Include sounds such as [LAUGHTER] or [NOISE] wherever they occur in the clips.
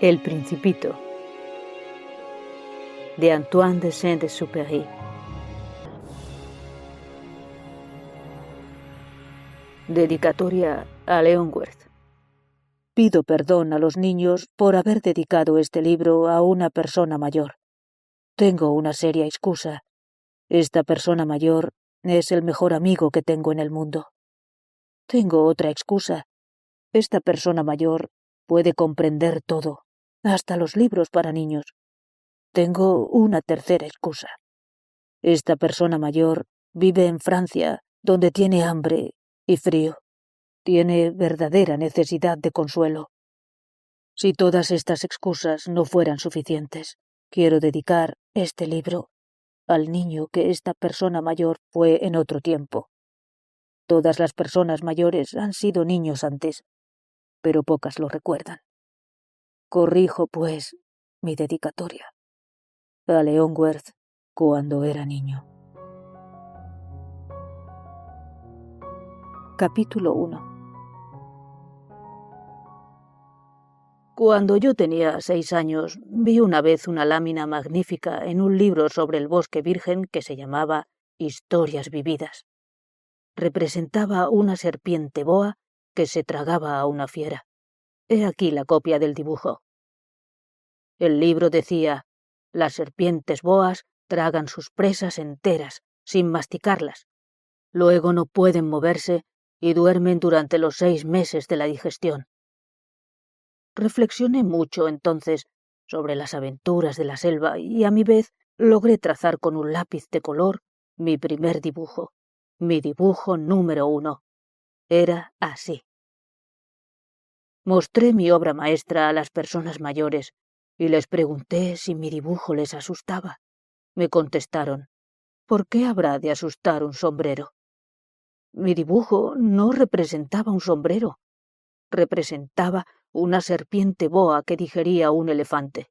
El Principito de Antoine de Saint-Exupéry. Dedicatoria a Leonworth. Pido perdón a los niños por haber dedicado este libro a una persona mayor. Tengo una seria excusa. Esta persona mayor es el mejor amigo que tengo en el mundo. Tengo otra excusa. Esta persona mayor puede comprender todo, hasta los libros para niños. Tengo una tercera excusa. Esta persona mayor vive en Francia, donde tiene hambre y frío. Tiene verdadera necesidad de consuelo. Si todas estas excusas no fueran suficientes, quiero dedicar este libro al niño que esta persona mayor fue en otro tiempo. Todas las personas mayores han sido niños antes, pero pocas lo recuerdan. Corrijo, pues, mi dedicatoria. A Leonworth cuando era niño. Capítulo 1 Cuando yo tenía seis años, vi una vez una lámina magnífica en un libro sobre el bosque virgen que se llamaba Historias vividas. Representaba una serpiente boa que se tragaba a una fiera. He aquí la copia del dibujo. El libro decía, las serpientes boas tragan sus presas enteras, sin masticarlas. Luego no pueden moverse y duermen durante los seis meses de la digestión. Reflexioné mucho entonces sobre las aventuras de la selva y a mi vez logré trazar con un lápiz de color mi primer dibujo, mi dibujo número uno. Era así. Mostré mi obra maestra a las personas mayores y les pregunté si mi dibujo les asustaba. Me contestaron, ¿por qué habrá de asustar un sombrero? Mi dibujo no representaba un sombrero, representaba una serpiente boa que digería un elefante.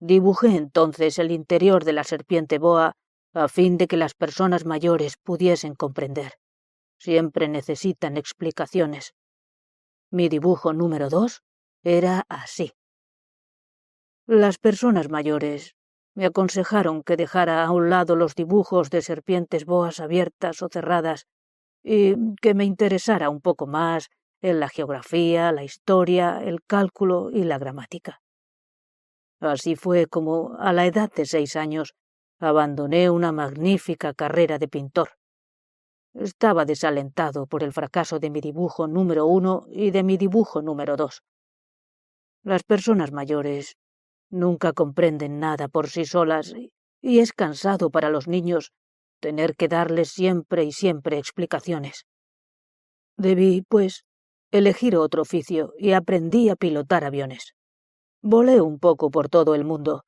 Dibujé entonces el interior de la serpiente boa a fin de que las personas mayores pudiesen comprender. Siempre necesitan explicaciones. Mi dibujo número dos era así. Las personas mayores me aconsejaron que dejara a un lado los dibujos de serpientes boas abiertas o cerradas y que me interesara un poco más en la geografía, la historia, el cálculo y la gramática. Así fue como, a la edad de seis años, abandoné una magnífica carrera de pintor. Estaba desalentado por el fracaso de mi dibujo número uno y de mi dibujo número dos. Las personas mayores nunca comprenden nada por sí solas y es cansado para los niños tener que darles siempre y siempre explicaciones. Debí, pues, elegir otro oficio y aprendí a pilotar aviones. Volé un poco por todo el mundo.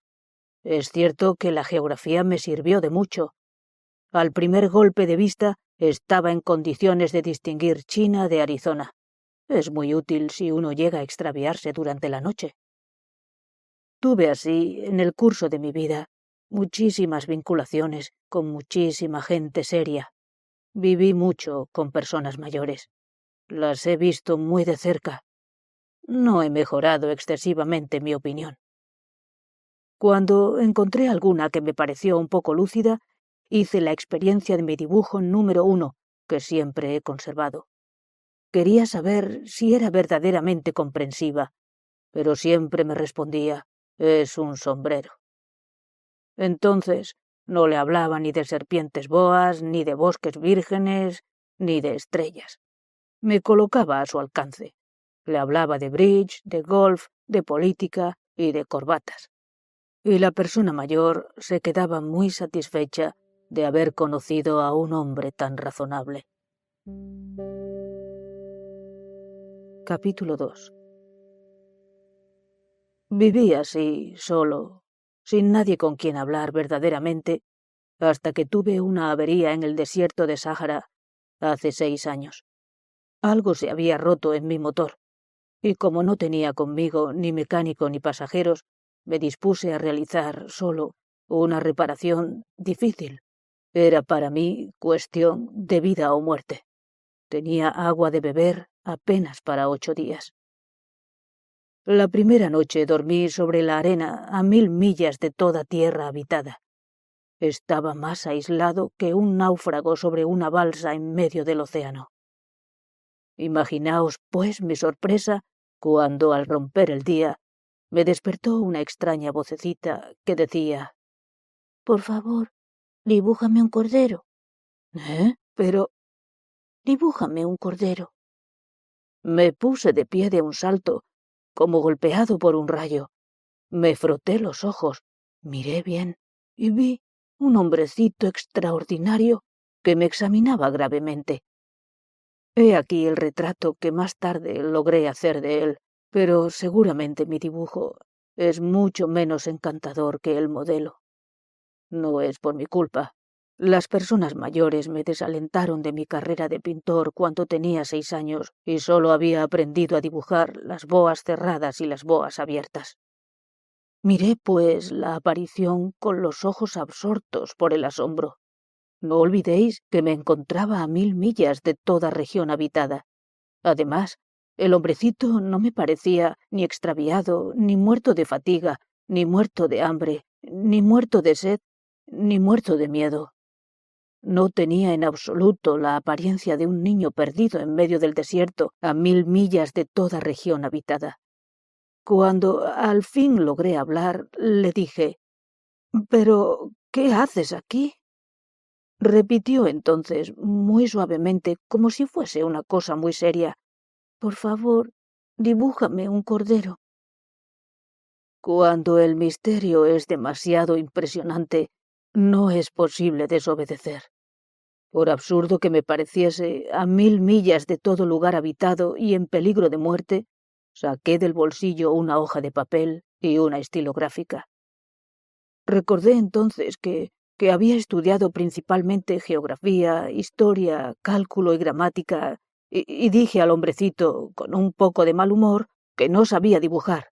Es cierto que la geografía me sirvió de mucho. Al primer golpe de vista estaba en condiciones de distinguir China de Arizona. Es muy útil si uno llega a extraviarse durante la noche. Tuve así, en el curso de mi vida, muchísimas vinculaciones con muchísima gente seria. Viví mucho con personas mayores. Las he visto muy de cerca. No he mejorado excesivamente mi opinión. Cuando encontré alguna que me pareció un poco lúcida, hice la experiencia de mi dibujo número uno, que siempre he conservado. Quería saber si era verdaderamente comprensiva, pero siempre me respondía es un sombrero. Entonces no le hablaba ni de serpientes boas, ni de bosques vírgenes, ni de estrellas. Me colocaba a su alcance. Le hablaba de bridge, de golf, de política y de corbatas. Y la persona mayor se quedaba muy satisfecha de haber conocido a un hombre tan razonable. Capítulo 2 Viví así, solo, sin nadie con quien hablar verdaderamente, hasta que tuve una avería en el desierto de Sáhara hace seis años. Algo se había roto en mi motor, y como no tenía conmigo ni mecánico ni pasajeros, me dispuse a realizar solo una reparación difícil, era para mí cuestión de vida o muerte. Tenía agua de beber apenas para ocho días. La primera noche dormí sobre la arena a mil millas de toda tierra habitada. Estaba más aislado que un náufrago sobre una balsa en medio del océano. Imaginaos, pues, mi sorpresa cuando, al romper el día, me despertó una extraña vocecita que decía Por favor, dibújame un cordero. ¿Eh? Pero... Dibújame un cordero. Me puse de pie de un salto, como golpeado por un rayo. Me froté los ojos, miré bien y vi un hombrecito extraordinario que me examinaba gravemente. He aquí el retrato que más tarde logré hacer de él, pero seguramente mi dibujo es mucho menos encantador que el modelo. No es por mi culpa, las personas mayores me desalentaron de mi carrera de pintor cuando tenía seis años y solo había aprendido a dibujar las boas cerradas y las boas abiertas. Miré, pues, la aparición con los ojos absortos por el asombro. No olvidéis que me encontraba a mil millas de toda región habitada. Además, el hombrecito no me parecía ni extraviado, ni muerto de fatiga, ni muerto de hambre, ni muerto de sed, ni muerto de miedo. No tenía en absoluto la apariencia de un niño perdido en medio del desierto a mil millas de toda región habitada. Cuando al fin logré hablar, le dije Pero, ¿qué haces aquí? Repitió entonces, muy suavemente, como si fuese una cosa muy seria Por favor, dibújame un cordero. Cuando el misterio es demasiado impresionante, no es posible desobedecer. Por absurdo que me pareciese, a mil millas de todo lugar habitado y en peligro de muerte, saqué del bolsillo una hoja de papel y una estilográfica. Recordé entonces que, que había estudiado principalmente geografía, historia, cálculo y gramática, y, y dije al hombrecito, con un poco de mal humor, que no sabía dibujar.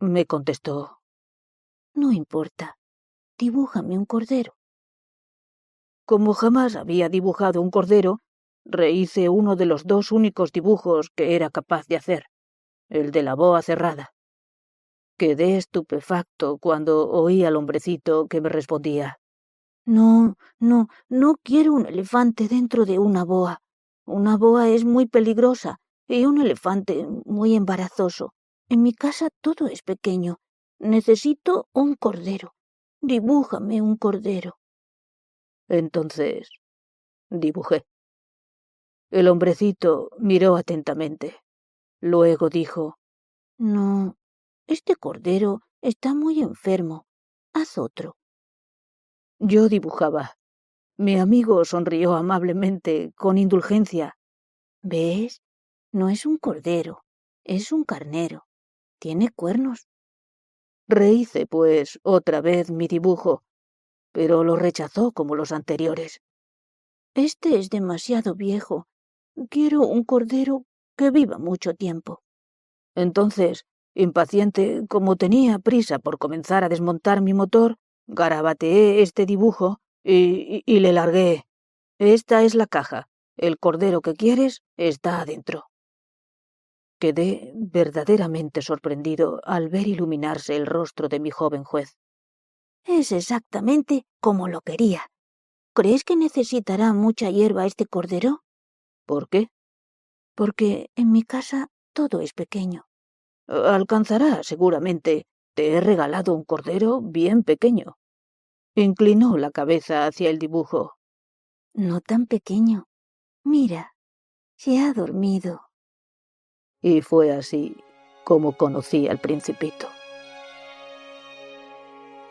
Me contestó. No importa dibújame un cordero. Como jamás había dibujado un cordero, rehice uno de los dos únicos dibujos que era capaz de hacer, el de la boa cerrada. Quedé estupefacto cuando oí al hombrecito que me respondía. No, no, no quiero un elefante dentro de una boa. Una boa es muy peligrosa y un elefante muy embarazoso. En mi casa todo es pequeño. Necesito un cordero. Dibújame un cordero. Entonces dibujé. El hombrecito miró atentamente. Luego dijo No, este cordero está muy enfermo. Haz otro. Yo dibujaba. Mi amigo sonrió amablemente, con indulgencia. ¿Ves? No es un cordero, es un carnero. Tiene cuernos. Rehice, pues, otra vez mi dibujo, pero lo rechazó como los anteriores. Este es demasiado viejo. Quiero un cordero que viva mucho tiempo. Entonces, impaciente, como tenía prisa por comenzar a desmontar mi motor, garabateé este dibujo y, le largué. Esta es la caja. El cordero que quieres está adentro. Quedé verdaderamente sorprendido al ver iluminarse el rostro de mi joven juez. Es exactamente como lo quería. ¿Crees que necesitará mucha hierba este cordero? ¿Por qué? Porque en mi casa todo es pequeño. Alcanzará, seguramente. Te he regalado un cordero bien pequeño. Inclinó la cabeza hacia el dibujo. No tan pequeño. Mira, se ha dormido. Y fue así como conocí al principito.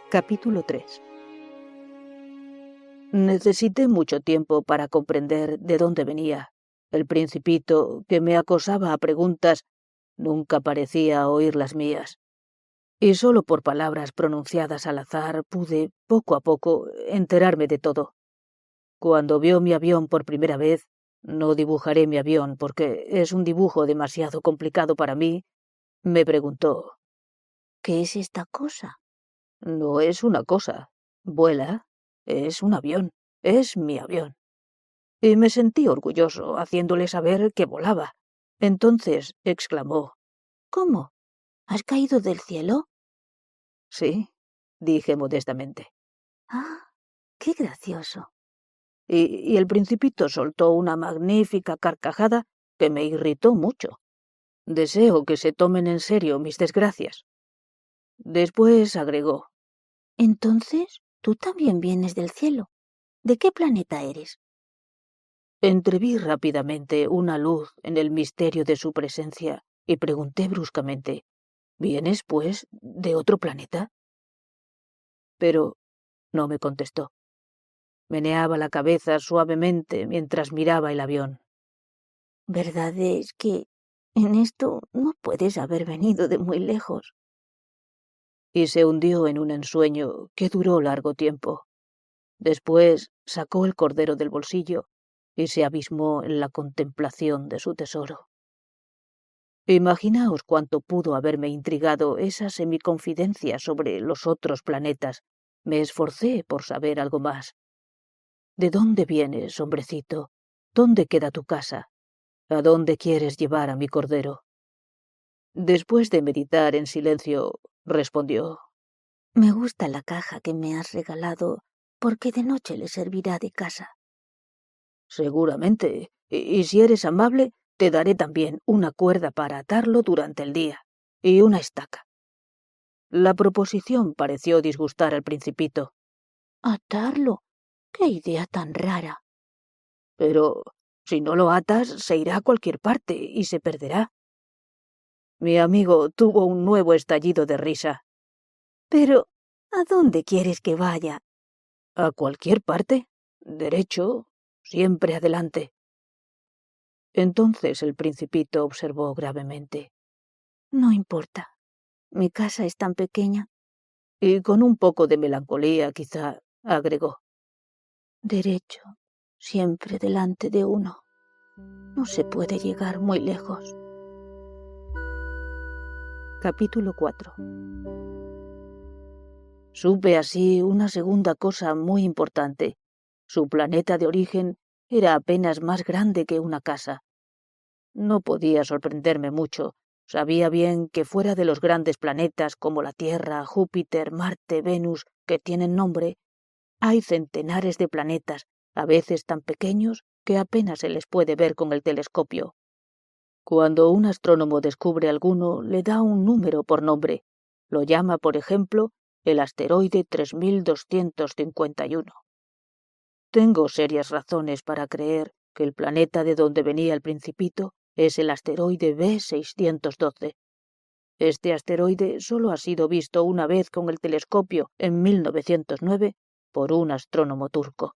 Capítulo 3 Necesité mucho tiempo para comprender de dónde venía. El principito, que me acosaba a preguntas, nunca parecía oír las mías. Y solo por palabras pronunciadas al azar pude, poco a poco, enterarme de todo. Cuando vio mi avión por primera vez, no dibujaré mi avión porque es un dibujo demasiado complicado para mí. Me preguntó. ¿Qué es esta cosa? No es una cosa. Vuela. Es un avión. Es mi avión. Y me sentí orgulloso haciéndole saber que volaba. Entonces exclamó. ¿Cómo? ¿Has caído del cielo? Sí, dije modestamente. Ah, qué gracioso. Y, y el principito soltó una magnífica carcajada que me irritó mucho. Deseo que se tomen en serio mis desgracias. Después agregó. Entonces, tú también vienes del cielo. ¿De qué planeta eres? Entreví rápidamente una luz en el misterio de su presencia y pregunté bruscamente ¿Vienes, pues, de otro planeta? Pero no me contestó. Meneaba la cabeza suavemente mientras miraba el avión. Verdad es que en esto no puedes haber venido de muy lejos. Y se hundió en un ensueño que duró largo tiempo. Después sacó el cordero del bolsillo y se abismó en la contemplación de su tesoro. Imaginaos cuánto pudo haberme intrigado esa semiconfidencia sobre los otros planetas. Me esforcé por saber algo más. ¿De dónde vienes, hombrecito? ¿Dónde queda tu casa? ¿A dónde quieres llevar a mi cordero? Después de meditar en silencio, respondió Me gusta la caja que me has regalado, porque de noche le servirá de casa. Seguramente. Y, si eres amable, te daré también una cuerda para atarlo durante el día y una estaca. La proposición pareció disgustar al principito. ¿Atarlo? ¡Qué idea tan rara! Pero si no lo atas, se irá a cualquier parte y se perderá. Mi amigo tuvo un nuevo estallido de risa. Pero, ¿a dónde quieres que vaya? A cualquier parte. Derecho, Siempre adelante. Entonces el principito observó gravemente. No importa. Mi casa es tan pequeña. Y con un poco de melancolía, quizá, agregó. Derecho, siempre delante de uno. No se puede llegar muy lejos. Capítulo 4 Supe así una segunda cosa muy importante su planeta de origen era apenas más grande que una casa. No podía sorprenderme mucho. Sabía bien que fuera de los grandes planetas como la Tierra, Júpiter, Marte, Venus, que tienen nombre, hay centenares de planetas, a veces tan pequeños que apenas se les puede ver con el telescopio. Cuando un astrónomo descubre alguno, le da un número por nombre. Lo llama, por ejemplo, el asteroide 3251. Tengo serias razones para creer que el planeta de donde venía el principito es el asteroide B612. Este asteroide solo ha sido visto una vez con el telescopio en 1909 por un astrónomo turco.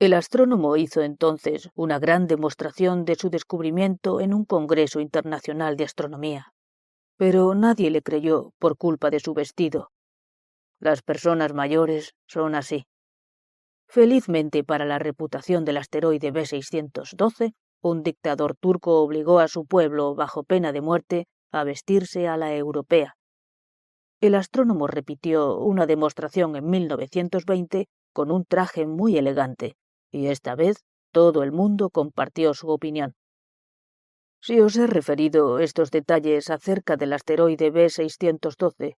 El astrónomo hizo entonces una gran demostración de su descubrimiento en un Congreso Internacional de Astronomía. Pero nadie le creyó por culpa de su vestido. Las personas mayores son así. Felizmente para la reputación del asteroide B612, un dictador turco obligó a su pueblo, bajo pena de muerte, a vestirse a la europea. El astrónomo repitió una demostración en 1920 con un traje muy elegante, y esta vez todo el mundo compartió su opinión. Si os he referido estos detalles acerca del asteroide B612,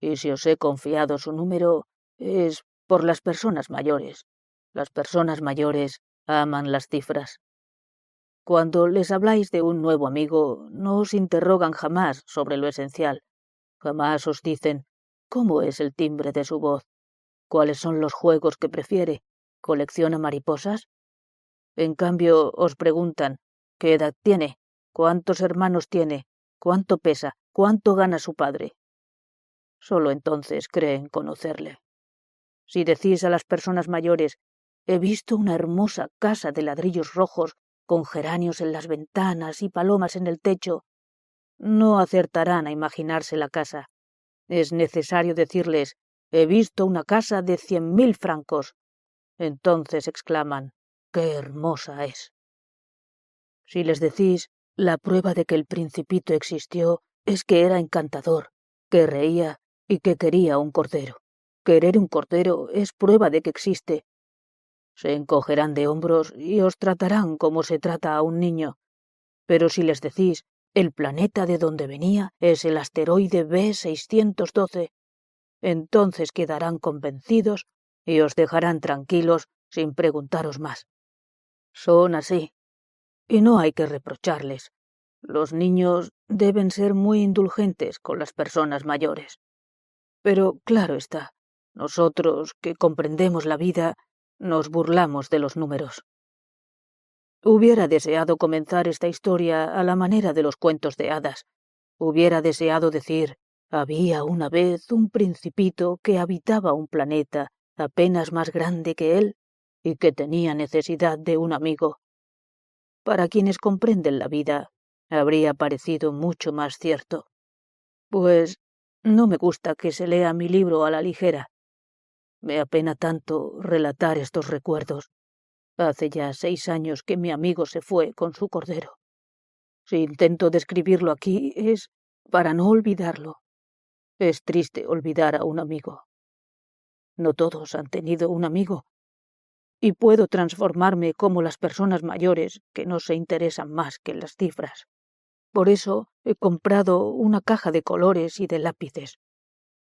y si os he confiado su número, es por las personas mayores. Las personas mayores aman las cifras. Cuando les habláis de un nuevo amigo, no os interrogan jamás sobre lo esencial. Jamás os dicen cómo es el timbre de su voz, cuáles son los juegos que prefiere, colecciona mariposas. En cambio, os preguntan qué edad tiene, cuántos hermanos tiene, cuánto pesa, cuánto gana su padre. Solo entonces creen conocerle. Si decís a las personas mayores He visto una hermosa casa de ladrillos rojos, con geranios en las ventanas y palomas en el techo. No acertarán a imaginarse la casa. Es necesario decirles he visto una casa de cien mil francos. Entonces exclaman qué hermosa es. Si les decís la prueba de que el principito existió es que era encantador, que reía y que quería un cordero. Querer un cordero es prueba de que existe, se encogerán de hombros y os tratarán como se trata a un niño. Pero si les decís El planeta de donde venía es el asteroide B612. Entonces quedarán convencidos y os dejarán tranquilos sin preguntaros más. Son así. Y no hay que reprocharles. Los niños deben ser muy indulgentes con las personas mayores. Pero claro está, nosotros que comprendemos la vida, nos burlamos de los números. Hubiera deseado comenzar esta historia a la manera de los cuentos de hadas. Hubiera deseado decir, había una vez un principito que habitaba un planeta apenas más grande que él y que tenía necesidad de un amigo. Para quienes comprenden la vida, habría parecido mucho más cierto. Pues no me gusta que se lea mi libro a la ligera. Me apena tanto relatar estos recuerdos. Hace ya seis años que mi amigo se fue con su cordero. Si intento describirlo aquí es para no olvidarlo. Es triste olvidar a un amigo. No todos han tenido un amigo. Y puedo transformarme como las personas mayores que no se interesan más que las cifras. Por eso he comprado una caja de colores y de lápices.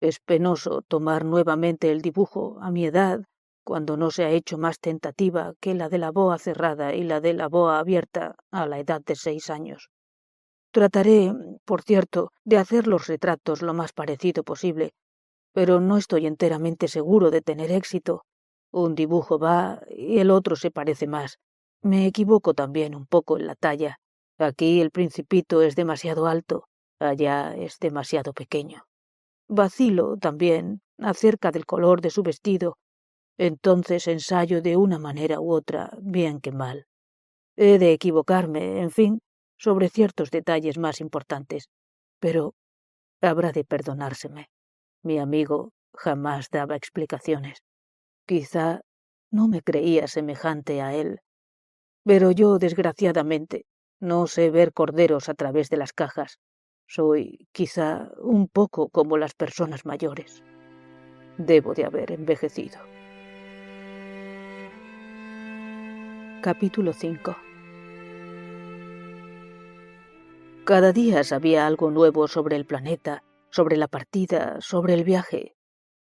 Es penoso tomar nuevamente el dibujo a mi edad, cuando no se ha hecho más tentativa que la de la boa cerrada y la de la boa abierta a la edad de seis años. Trataré, por cierto, de hacer los retratos lo más parecido posible, pero no estoy enteramente seguro de tener éxito. Un dibujo va y el otro se parece más. Me equivoco también un poco en la talla. Aquí el principito es demasiado alto, allá es demasiado pequeño. Vacilo también acerca del color de su vestido. Entonces ensayo de una manera u otra, bien que mal. He de equivocarme, en fin, sobre ciertos detalles más importantes, pero habrá de perdonárseme. Mi amigo jamás daba explicaciones. Quizá no me creía semejante a él. Pero yo, desgraciadamente, no sé ver corderos a través de las cajas. Soy, quizá, un poco como las personas mayores. Debo de haber envejecido. Capítulo 5 Cada día sabía algo nuevo sobre el planeta, sobre la partida, sobre el viaje.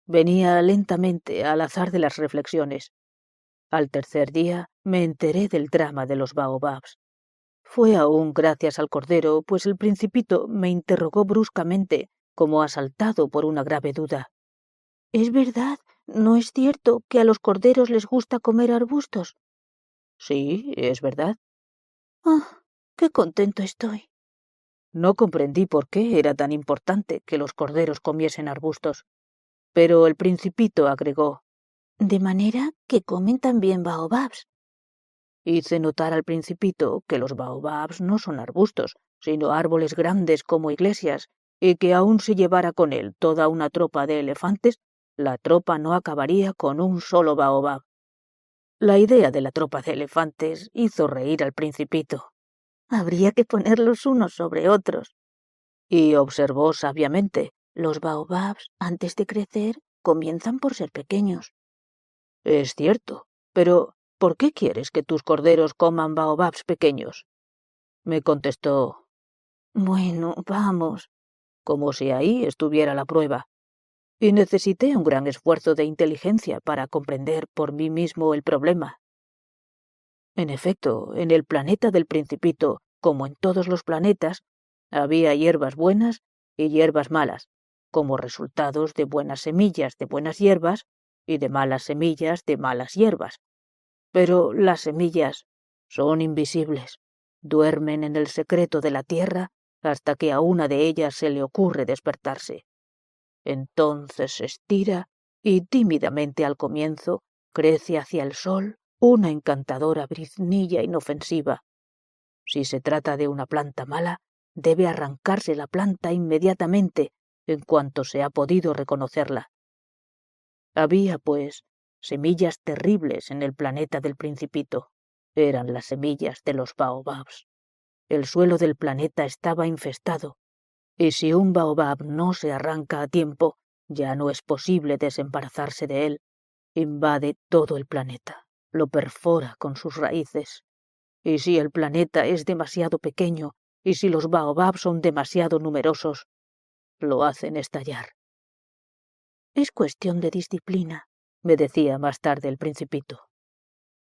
Venía lentamente al azar de las reflexiones. Al tercer día me enteré del drama de los baobabs. Fue aún gracias al cordero, pues el principito me interrogó bruscamente, como asaltado por una grave duda. ¿Es verdad? ¿No es cierto que a los corderos les gusta comer arbustos? Sí, es verdad. Ah, qué contento estoy. No comprendí por qué era tan importante que los corderos comiesen arbustos. Pero el principito agregó De manera que comen también baobabs. Hice notar al principito que los baobabs no son arbustos, sino árboles grandes como iglesias, y que aun si llevara con él toda una tropa de elefantes, la tropa no acabaría con un solo baobab. La idea de la tropa de elefantes hizo reír al principito. Habría que ponerlos unos sobre otros. Y observó sabiamente. Los baobabs, antes de crecer, comienzan por ser pequeños. Es cierto, pero ¿Por qué quieres que tus corderos coman baobabs pequeños? Me contestó. Bueno, vamos. Como si ahí estuviera la prueba. Y necesité un gran esfuerzo de inteligencia para comprender por mí mismo el problema. En efecto, en el planeta del principito, como en todos los planetas, había hierbas buenas y hierbas malas, como resultados de buenas semillas de buenas hierbas y de malas semillas de malas hierbas. Pero las semillas son invisibles, duermen en el secreto de la tierra hasta que a una de ellas se le ocurre despertarse. Entonces se estira y tímidamente al comienzo crece hacia el sol una encantadora briznilla inofensiva. Si se trata de una planta mala, debe arrancarse la planta inmediatamente en cuanto se ha podido reconocerla. Había, pues, semillas terribles en el planeta del principito. Eran las semillas de los baobabs. El suelo del planeta estaba infestado, y si un baobab no se arranca a tiempo, ya no es posible desembarazarse de él. Invade todo el planeta, lo perfora con sus raíces. Y si el planeta es demasiado pequeño, y si los baobabs son demasiado numerosos, lo hacen estallar. Es cuestión de disciplina, me decía más tarde el principito.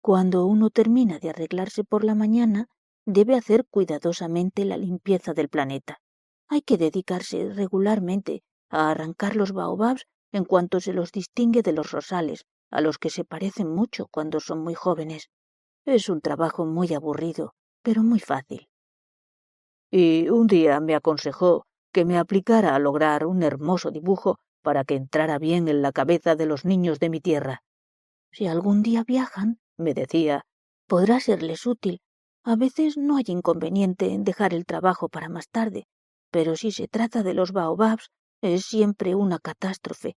Cuando uno termina de arreglarse por la mañana, debe hacer cuidadosamente la limpieza del planeta. Hay que dedicarse regularmente a arrancar los baobabs en cuanto se los distingue de los rosales, a los que se parecen mucho cuando son muy jóvenes. Es un trabajo muy aburrido, pero muy fácil. Y un día me aconsejó que me aplicara a lograr un hermoso dibujo para que entrara bien en la cabeza de los niños de mi tierra. Si algún día viajan, me decía, podrá serles útil. A veces no hay inconveniente en dejar el trabajo para más tarde, pero si se trata de los baobabs, es siempre una catástrofe.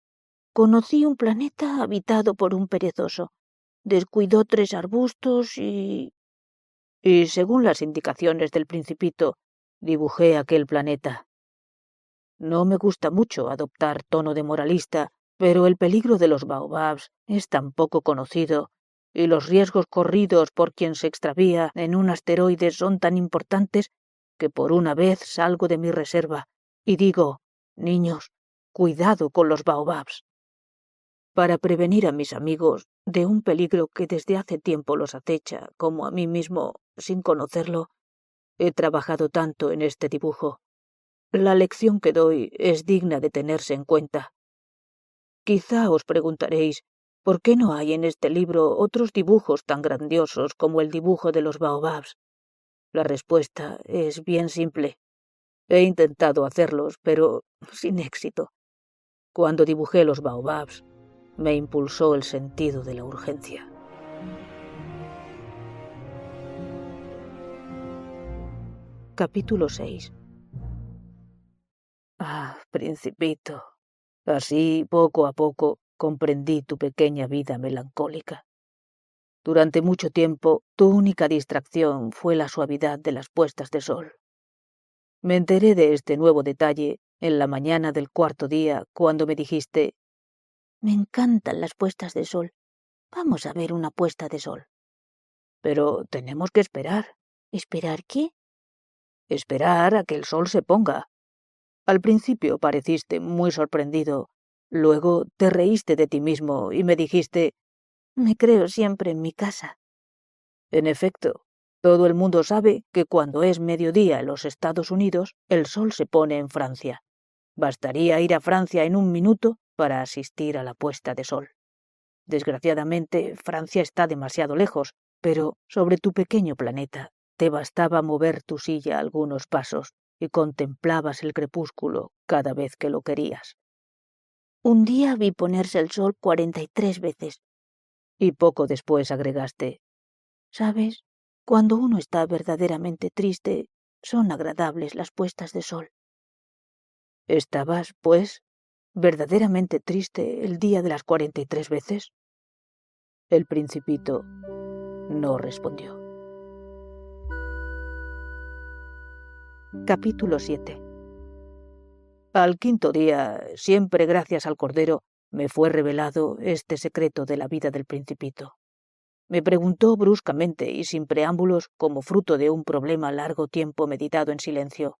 Conocí un planeta habitado por un perezoso. Descuidó tres arbustos y... Y según las indicaciones del principito, dibujé aquel planeta. No me gusta mucho adoptar tono de moralista, pero el peligro de los baobabs es tan poco conocido y los riesgos corridos por quien se extravía en un asteroide son tan importantes que por una vez salgo de mi reserva y digo, Niños, cuidado con los baobabs. Para prevenir a mis amigos de un peligro que desde hace tiempo los acecha, como a mí mismo, sin conocerlo, he trabajado tanto en este dibujo. La lección que doy es digna de tenerse en cuenta. Quizá os preguntaréis ¿Por qué no hay en este libro otros dibujos tan grandiosos como el dibujo de los baobabs? La respuesta es bien simple. He intentado hacerlos, pero sin éxito. Cuando dibujé los baobabs, me impulsó el sentido de la urgencia. Capítulo 6 Ah, principito. Así, poco a poco, comprendí tu pequeña vida melancólica. Durante mucho tiempo, tu única distracción fue la suavidad de las puestas de sol. Me enteré de este nuevo detalle en la mañana del cuarto día, cuando me dijiste Me encantan las puestas de sol. Vamos a ver una puesta de sol. Pero tenemos que esperar. ¿Esperar qué? Esperar a que el sol se ponga. Al principio pareciste muy sorprendido, luego te reíste de ti mismo y me dijiste Me creo siempre en mi casa. En efecto, todo el mundo sabe que cuando es mediodía en los Estados Unidos, el sol se pone en Francia. Bastaría ir a Francia en un minuto para asistir a la puesta de sol. Desgraciadamente, Francia está demasiado lejos, pero sobre tu pequeño planeta te bastaba mover tu silla algunos pasos y contemplabas el crepúsculo cada vez que lo querías. Un día vi ponerse el sol cuarenta y tres veces. Y poco después agregaste, ¿sabes? Cuando uno está verdaderamente triste, son agradables las puestas de sol. ¿Estabas, pues, verdaderamente triste el día de las cuarenta y tres veces? El principito no respondió. Capítulo 7 Al quinto día, siempre gracias al Cordero, me fue revelado este secreto de la vida del principito. Me preguntó bruscamente y sin preámbulos, como fruto de un problema largo tiempo meditado en silencio.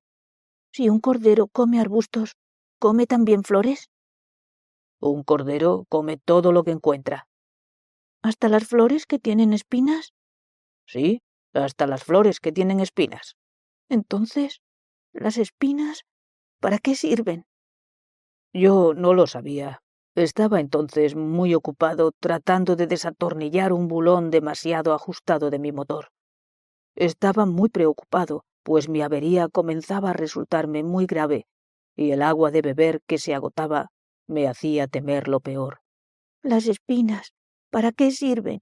Si un cordero come arbustos, ¿come también flores? Un cordero come todo lo que encuentra. ¿Hasta las flores que tienen espinas? Sí, hasta las flores que tienen espinas. Entonces, ¿las espinas para qué sirven? Yo no lo sabía, estaba entonces muy ocupado tratando de desatornillar un bulón demasiado ajustado de mi motor. Estaba muy preocupado, pues mi avería comenzaba a resultarme muy grave, y el agua de beber que se agotaba me hacía temer lo peor. Las espinas, ¿para qué sirven?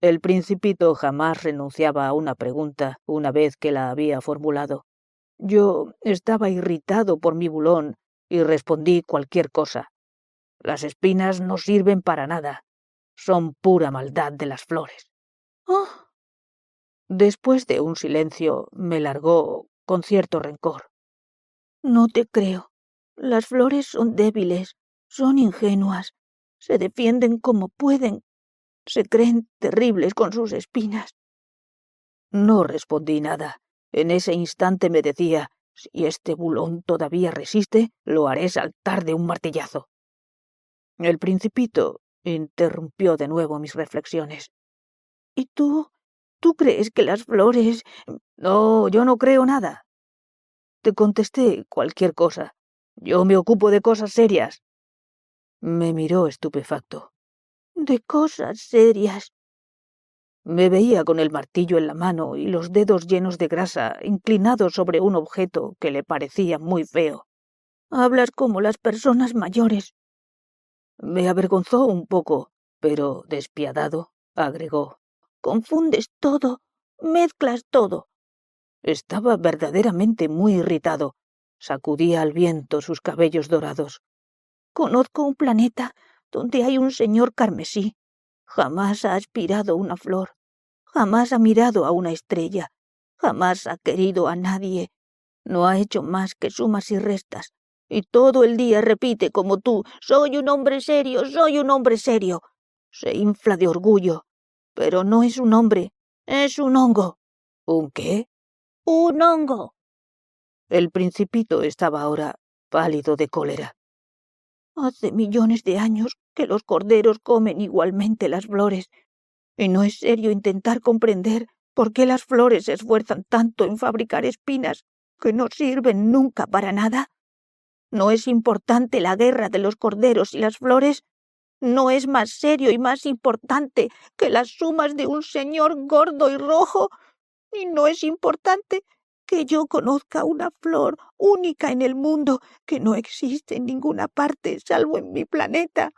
El principito jamás renunciaba a una pregunta una vez que la había formulado. Yo estaba irritado por mi bulón y respondí cualquier cosa. Las espinas no sirven para nada. Son pura maldad de las flores. Oh. Después de un silencio, me largó con cierto rencor. No te creo. Las flores son débiles, son ingenuas, se defienden como pueden, se creen terribles con sus espinas. No respondí nada, En ese instante me decía, si este bulón todavía resiste, lo haré saltar de un martillazo. El principito interrumpió de nuevo mis reflexiones. ¿Y tú? ¿Tú crees que las flores... No, yo no creo nada. Te contesté cualquier cosa. Yo me ocupo de cosas serias. Me miró estupefacto. De cosas serias. Me veía con el martillo en la mano y los dedos llenos de grasa, inclinados sobre un objeto que le parecía muy feo. Hablas como las personas mayores. Me avergonzó un poco, pero despiadado, agregó. Confundes todo, mezclas todo. Estaba verdaderamente muy irritado. Sacudía al viento sus cabellos dorados. Conozco un planeta donde hay un señor carmesí. Jamás ha aspirado una flor, jamás ha mirado a una estrella, jamás ha querido a nadie. No ha hecho más que sumas y restas, y todo el día repite como tú, soy un hombre serio, soy un hombre serio. Se infla de orgullo, pero no es un hombre, es un hongo. ¿Un qué? Un hongo. El principito estaba ahora pálido de cólera. Hace millones de años que los corderos comen igualmente las flores, y no es serio intentar comprender por qué las flores se esfuerzan tanto en fabricar espinas que no sirven nunca para nada. ¿No es importante la guerra de los corderos y las flores? ¿No es más serio y más importante que las sumas de un señor gordo y rojo? ¿Y no es importante que yo conozca una flor única en el mundo que no existe en ninguna parte salvo en mi planeta?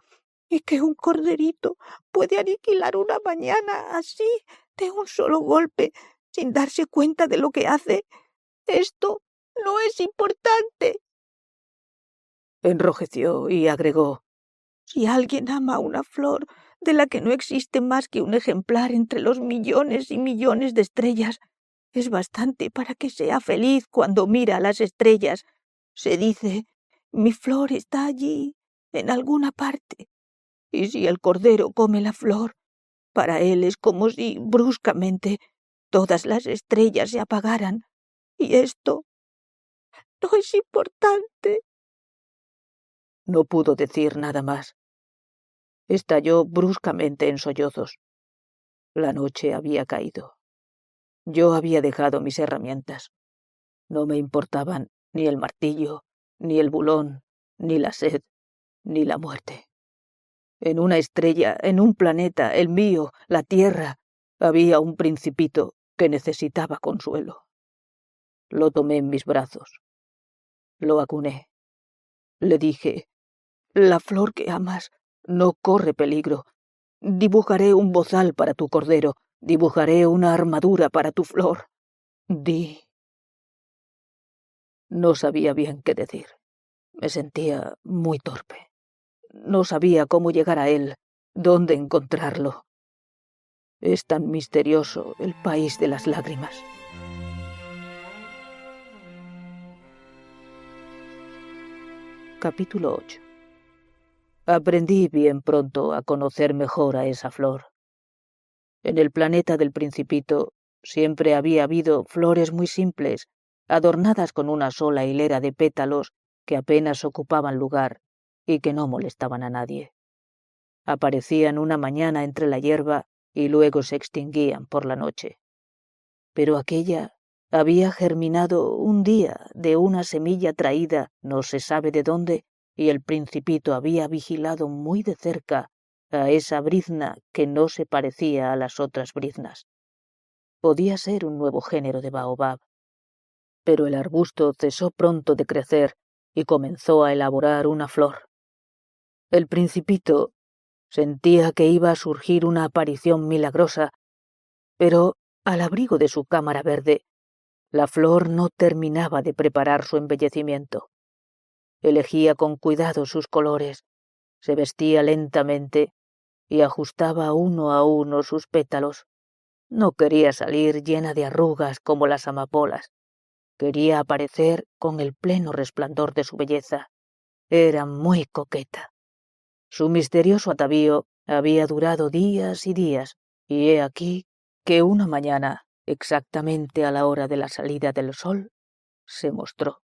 y que un corderito puede aniquilar una mañana así, de un solo golpe, sin darse cuenta de lo que hace. Esto no es importante. Enrojeció y agregó Si alguien ama una flor de la que no existe más que un ejemplar entre los millones y millones de estrellas, es bastante para que sea feliz cuando mira las estrellas. Se dice mi flor está allí, en alguna parte, y si el cordero come la flor, para él es como si bruscamente todas las estrellas se apagaran. Y esto no es importante. No pudo decir nada más. Estalló bruscamente en sollozos. La noche había caído. Yo había dejado mis herramientas. No me importaban ni el martillo, ni el bulón, ni la sed, ni la muerte. En una estrella, en un planeta, el mío, la Tierra, había un principito que necesitaba consuelo. Lo tomé en mis brazos. Lo acuné. Le dije, la flor que amas no corre peligro. Dibujaré un bozal para tu cordero, dibujaré una armadura para tu flor. Di. No sabía bien qué decir. Me sentía muy torpe. No sabía cómo llegar a él, dónde encontrarlo. Es tan misterioso el país de las lágrimas. Capítulo 8 Aprendí bien pronto a conocer mejor a esa flor. En el planeta del principito siempre había habido flores muy simples, adornadas con una sola hilera de pétalos que apenas ocupaban lugar y que no molestaban a nadie. Aparecían una mañana entre la hierba y luego se extinguían por la noche. Pero aquella había germinado un día de una semilla traída no se sabe de dónde, y el principito había vigilado muy de cerca a esa brizna que no se parecía a las otras briznas. Podía ser un nuevo género de baobab. Pero el arbusto cesó pronto de crecer y comenzó a elaborar una flor. El principito sentía que iba a surgir una aparición milagrosa, pero al abrigo de su cámara verde, la flor no terminaba de preparar su embellecimiento. Elegía con cuidado sus colores, se vestía lentamente y ajustaba uno a uno sus pétalos. No quería salir llena de arrugas como las amapolas. Quería aparecer con el pleno resplandor de su belleza. Era muy coqueta. Su misterioso atavío había durado días y días, y he aquí que una mañana exactamente a la hora de la salida del sol, se mostró.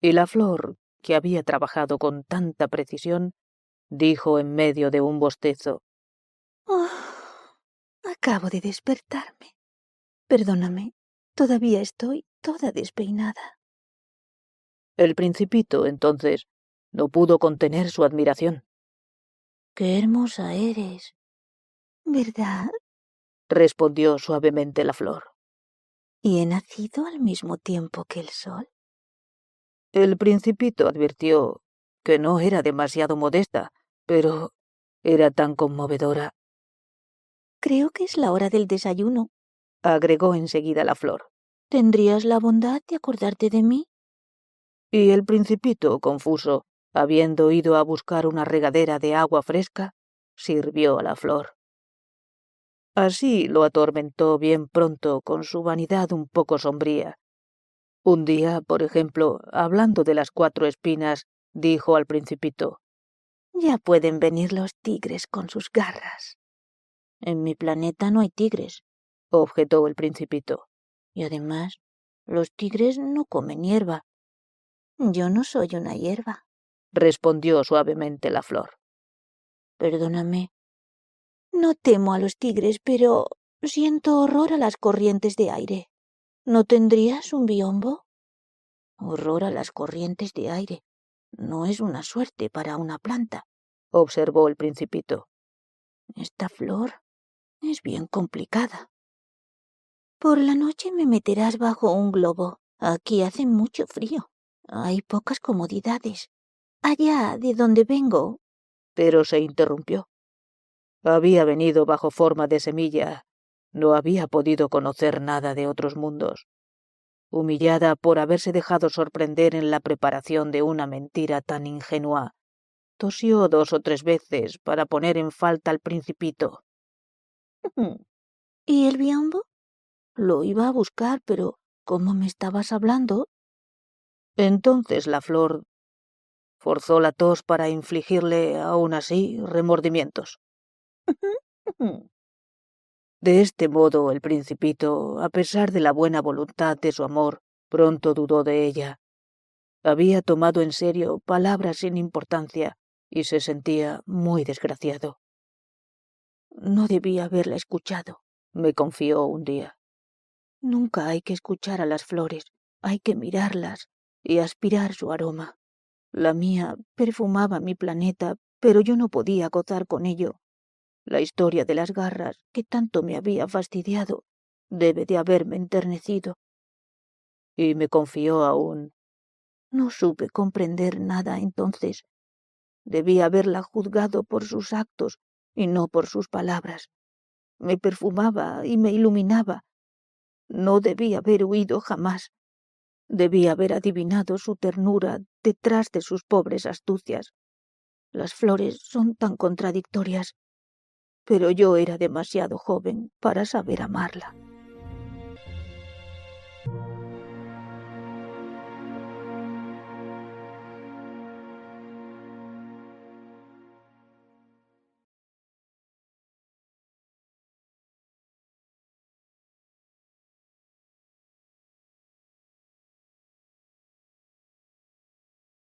Y la flor, que había trabajado con tanta precisión, dijo en medio de un bostezo. Oh, acabo de despertarme. Perdóname, todavía estoy toda despeinada. El principito, entonces, no pudo contener su admiración. Qué hermosa eres. ¿Verdad? respondió suavemente la flor. ¿Y he nacido al mismo tiempo que el sol? El principito advirtió que no era demasiado modesta, pero era tan conmovedora. Creo que es la hora del desayuno, agregó enseguida la flor. ¿Tendrías la bondad de acordarte de mí? Y el principito, confuso, habiendo ido a buscar una regadera de agua fresca, sirvió a la flor. Así lo atormentó bien pronto con su vanidad un poco sombría. Un día, por ejemplo, hablando de las cuatro espinas, dijo al principito Ya pueden venir los tigres con sus garras. En mi planeta no hay tigres, objetó el principito. Y además, los tigres no comen hierba. Yo no soy una hierba, respondió suavemente la flor. Perdóname, no temo a los tigres, pero siento horror a las corrientes de aire. ¿No tendrías un biombo? Horror a las corrientes de aire. No es una suerte para una planta, observó el principito. Esta flor es bien complicada. Por la noche me meterás bajo un globo. Aquí hace mucho frío. Hay pocas comodidades. Allá de donde vengo. Pero se interrumpió. Había venido bajo forma de semilla, no había podido conocer nada de otros mundos. Humillada por haberse dejado sorprender en la preparación de una mentira tan ingenua, tosió dos o tres veces para poner en falta al principito. [LAUGHS] ¿Y el biombo? Lo iba a buscar, pero ¿cómo me estabas hablando? Entonces la flor forzó la tos para infligirle, aún así, remordimientos. [LAUGHS] De este modo el principito, a pesar de la buena voluntad de su amor, pronto dudó de ella. Había tomado en serio palabras sin importancia y se sentía muy desgraciado. No debía haberla escuchado, me confió un día. Nunca hay que escuchar a las flores, hay que mirarlas y aspirar su aroma. La mía perfumaba mi planeta, pero yo no podía gozar con ello la historia de las garras, que tanto me había fastidiado, debe de haberme enternecido. Y me confió aún. No supe comprender nada entonces. Debí haberla juzgado por sus actos y no por sus palabras. Me perfumaba y me iluminaba. No debí haber huido jamás. Debí haber adivinado su ternura detrás de sus pobres astucias. Las flores son tan contradictorias pero yo era demasiado joven para saber amarla.